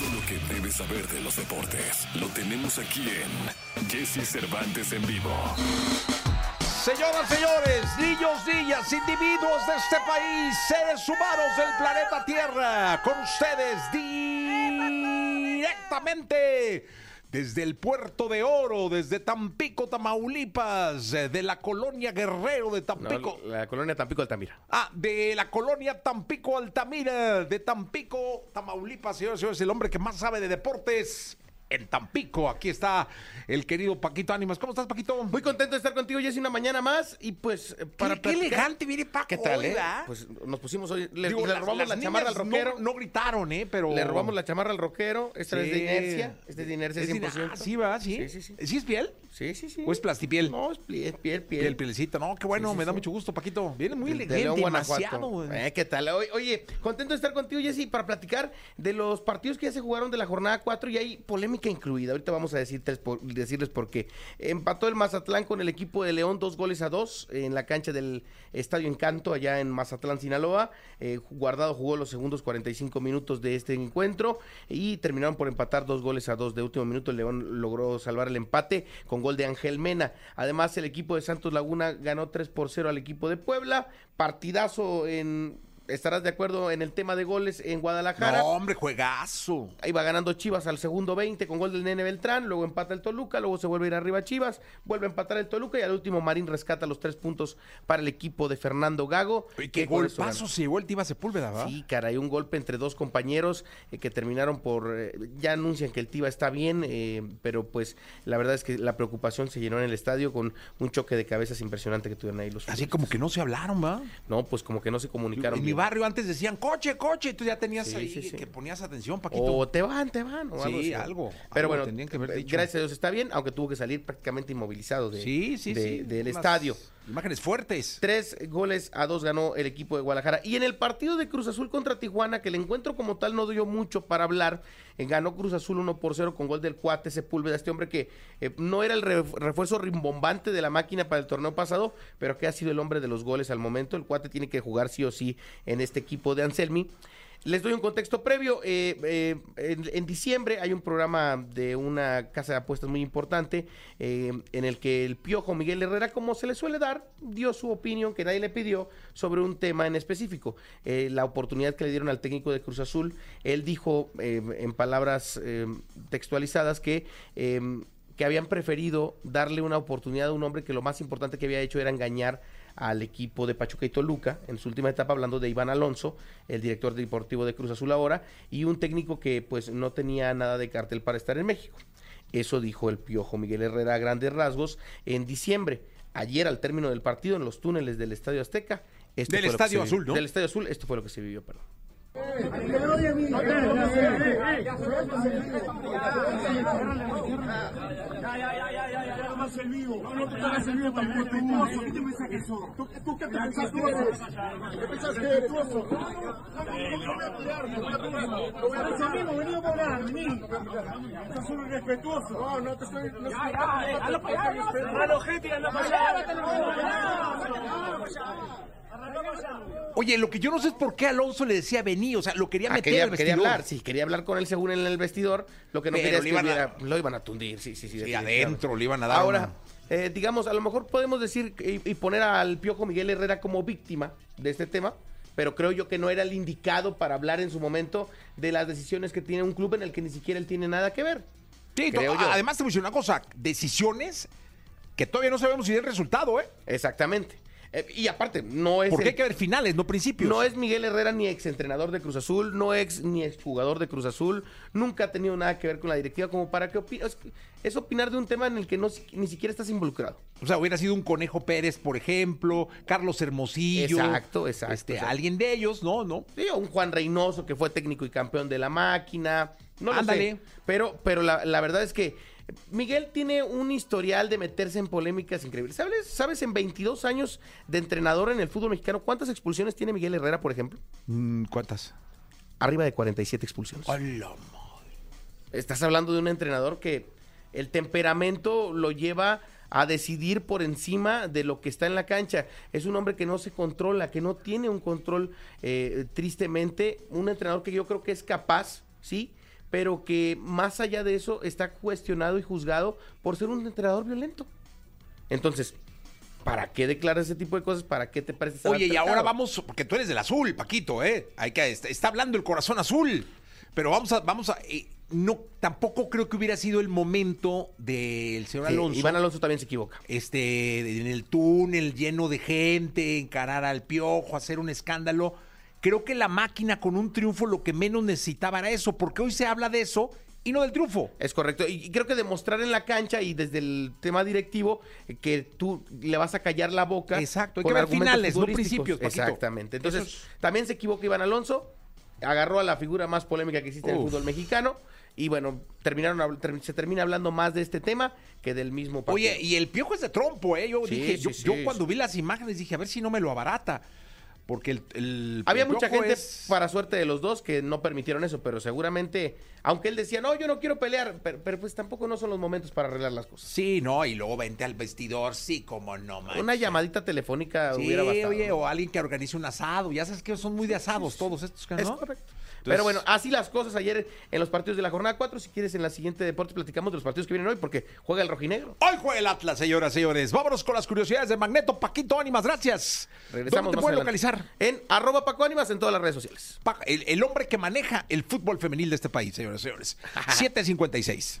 Todo lo que debes saber de los deportes lo tenemos aquí en Jesse Cervantes en vivo. Señoras, señores, niños, niñas, individuos de este país, seres humanos del planeta Tierra, con ustedes directamente desde el puerto de Oro, desde Tampico, Tamaulipas, eh, de la colonia Guerrero de Tampico. No, la colonia Tampico Altamira. Ah, de la colonia Tampico Altamira, de Tampico, Tamaulipas, señores y señores, el hombre que más sabe de deportes en Tampico. Aquí está el querido Paquito Ánimas. ¿Cómo estás, Paquito? Muy contento de estar contigo, Jessy, una mañana más. Y pues, eh, para qué, qué elegante viene Paco ¿Qué tal, hoy, eh? ¿verdad? Pues nos pusimos hoy. Le, Digo, le las- robamos las la chamarra al niñas rockero. No, no gritaron, ¿eh? Pero... Le robamos la chamarra al rockero. Esta es de inercia. Esta es de inercia Es de- 100%. ah, sí, va, sí. Sí, sí, sí. ¿Sí es piel? Sí, sí, sí. ¿O es plastipiel? No, es piel, piel, piel. Piel, pielecita. No, qué bueno, Sí, sí, me da sí. mucho gusto, Paquito. Viene muy De elegante, León, demasiado. Eh, ¿Qué tal? Oye, oye, contento de estar contigo, Jessy, para platicar de los partidos que ya se jugaron de la jornada 4 y hay polémica incluida. Ahorita vamos a decirles por, decirles por qué. Empató el Mazatlán con el equipo de León, dos goles a dos en la cancha del Estadio Encanto, allá en Mazatlán, Sinaloa. Eh, Guardado jugó los segundos 45 minutos de este encuentro y terminaron por empatar dos goles a dos de último minuto. El León logró salvar el empate con gol de Ángel Mena. Además, el equipo de Santos Laguna ganó 3 por 0 al equipo de Puebla. Partidazo en. Estarás de acuerdo en el tema de goles en Guadalajara. No, hombre, juegazo. Ahí va ganando Chivas al segundo 20 con gol del Nene Beltrán, luego empata el Toluca, luego se vuelve a ir arriba Chivas, vuelve a empatar el Toluca y al último Marín rescata los tres puntos para el equipo de Fernando Gago. Qué golpazo se llevó el Tiva Sepúlveda, ¿va? Sí, caray, un golpe entre dos compañeros eh, que terminaron por... eh, ya anuncian que el Tiva está bien, eh, pero pues la verdad es que la preocupación se llenó en el estadio con un choque de cabezas impresionante que tuvieron ahí los Así futbolistas. como que no se hablaron, ¿va? No, pues como que no se comunicaron. Barrio antes decían coche, coche, y tú ya tenías Sí, ahí sí, sí. que ponías atención, Paquito. O te van, te van. O Sí, algo, Pero algo bueno, tenían que haber eh, dicho. gracias a Dios está bien, aunque tuvo que salir prácticamente inmovilizado de, sí, sí, de- sí. del unas estadio. Imágenes fuertes. Tres goles a dos ganó el equipo de Guadalajara. Y en el partido de Cruz Azul contra Tijuana, que el encuentro como tal no dio mucho para hablar, eh, ganó Cruz Azul 1 por 0 con gol del cuate Sepúlveda, este hombre que eh, no era el re- refuerzo rimbombante de la máquina para el torneo pasado, pero que ha sido el hombre de los goles al momento. El cuate tiene que jugar sí o sí en este equipo de Anselmi. Les doy un contexto previo. eh, eh, en, diciembre hay un programa de una casa de apuestas muy importante eh, en el que el piojo Miguel Herrera, como se le suele dar, dio su opinión que nadie le pidió sobre un tema en específico. La oportunidad que le dieron al técnico de Cruz Azul, él dijo en palabras textualizadas que... eh, que habían preferido darle una oportunidad a un hombre que lo más importante que había hecho era engañar al equipo de Pachuca y Toluca en su última etapa, hablando de Iván Alonso, el director deportivo de Cruz Azul ahora, y un técnico que pues no tenía nada de cartel para estar en México. Eso dijo el piojo Miguel Herrera a grandes rasgos en diciembre. Ayer, al término del partido, en los túneles del Estadio Azteca. esto Del Estadio vivió. Azul, ¿no? Del Estadio Azul, esto fue lo que se vivió, perdón. Ya, ya, ya, ya, ya, ya, ya, más el vivo. No, no te hagas el vivo tampoco, respetuoso. ¿Qué te pensás que sos? ¿Tú, tú qué te pensás que eres? ¿Qué pensás que eres? Respetuoso. No, no, no voy a pelear, no voy a pelear. No voy a pelear. mismo, vení a hablar, vení. Sos un irrespetuoso. No, no te estoy... No ya, ya, anda para allá. Anda gente, anda para allá. Oye, lo que yo no sé es por qué Alonso le decía vení, o sea, lo quería Ah, meter quería, al quería vestidor. hablar, sí, quería hablar con él según en el vestidor. Lo que no Pero quería es le que iban a- hubiera- lo iban a tundir, sí, sí, sí. Sí, definitivamente. adentro le iban a dar Ahora, eh, digamos, a lo mejor podemos decir y, y poner al Piojo Miguel Herrera como víctima de este tema, pero creo yo que no era el indicado para hablar en su momento de las decisiones que tiene un club en el que ni siquiera él tiene nada que ver. Sí, creo yo. además te decir una cosa, decisiones que todavía no sabemos si es el resultado, ¿eh? Exactamente. Eh, y aparte, no es. Porque el- hay que ver finales, no principios. No es Miguel Herrera ni exentrenador de Cruz Azul, no ex ni exjugador de Cruz Azul, nunca ha tenido nada que ver con la directiva como para que opine. Es, opinar de un tema en el que no, ni siquiera estás involucrado. O sea, hubiera sido un Conejo Pérez, por ejemplo, Carlos Hermosillo. Exacto, exacto, Este, exacto. alguien de ellos, ¿no? ¿No? Sí, o un Juan Reynoso que fue técnico y campeón de la máquina. No lo Ándale. sé. Pero, pero la, la verdad es que Miguel tiene un historial de meterse en polémicas increíbles. ¿Sabes, ¿Sabes en 22 años de entrenador en el fútbol mexicano cuántas expulsiones tiene Miguel Herrera, por ejemplo? Mm, ¿Cuántas? Arriba de 47 expulsiones. Hola, Estás hablando de un entrenador que el temperamento lo lleva a decidir por encima de lo que está en la cancha. Es un hombre que no se controla, que no tiene un control, eh, tristemente. Un entrenador que yo creo que es capaz, ¿sí? Pero que más allá de eso está cuestionado y juzgado por ser un entrenador violento. Entonces, ¿para qué declaras ese tipo de cosas? ¿Para qué te parece Oye, y ahora vamos, porque tú eres del azul, Paquito, ¿eh? Hay que, está, está hablando el corazón azul. Pero vamos a, vamos a, eh, no, tampoco creo que hubiera sido el momento del señor Sí, Alonso. Iván Alonso también se equivoca. este, en el túnel lleno de gente, encarar al piojo, hacer un escándalo. Creo que la máquina con un triunfo lo que menos necesitaba era eso, porque hoy se habla de eso y no del triunfo. Es correcto. Y creo que demostrar en la cancha y desde el tema directivo eh, que tú le vas a callar la boca. Exacto, hay que ver finales, no principios, Paquito. Exactamente. Entonces, es- también se equivoca Iván Alonso, agarró a la figura más polémica que existe en el Uf. fútbol mexicano. Y bueno, terminaron se termina hablando más de este tema que del mismo partido. Oye, y el piojo es de trompo, ¿eh? Yo Sí, dije, sí, yo, sí. yo cuando vi las imágenes dije, a ver si no me lo abarata. Porque el. el- Había el mucha gente, es- para suerte de los dos, que no permitieron eso, pero seguramente, aunque él decía, no, yo no quiero pelear, pero, pero pues tampoco no son los momentos para arreglar las cosas. Sí, no, y luego vente al vestidor, sí, como no, man. Una llamadita telefónica Sí, hubiera bastado. oye, ¿no? o alguien que organice un asado. Ya sabes que son muy de asados todos estos, ¿no? Es correcto. Entonces- Pero bueno, así las cosas ayer en los partidos de la jornada 4. Si quieres, en la siguiente deporte platicamos de los partidos que vienen hoy, porque juega el rojinegro. Hoy juega el Atlas, señoras y señores. Vámonos con las curiosidades de Magneto. Paquito Ánimas, gracias. Regresamos ¿Dónde te más pueden adelante. localizar? En arroba Paco Ánimas en todas las redes sociales. El, el hombre que maneja el fútbol femenil de este país, señoras y señores. 756.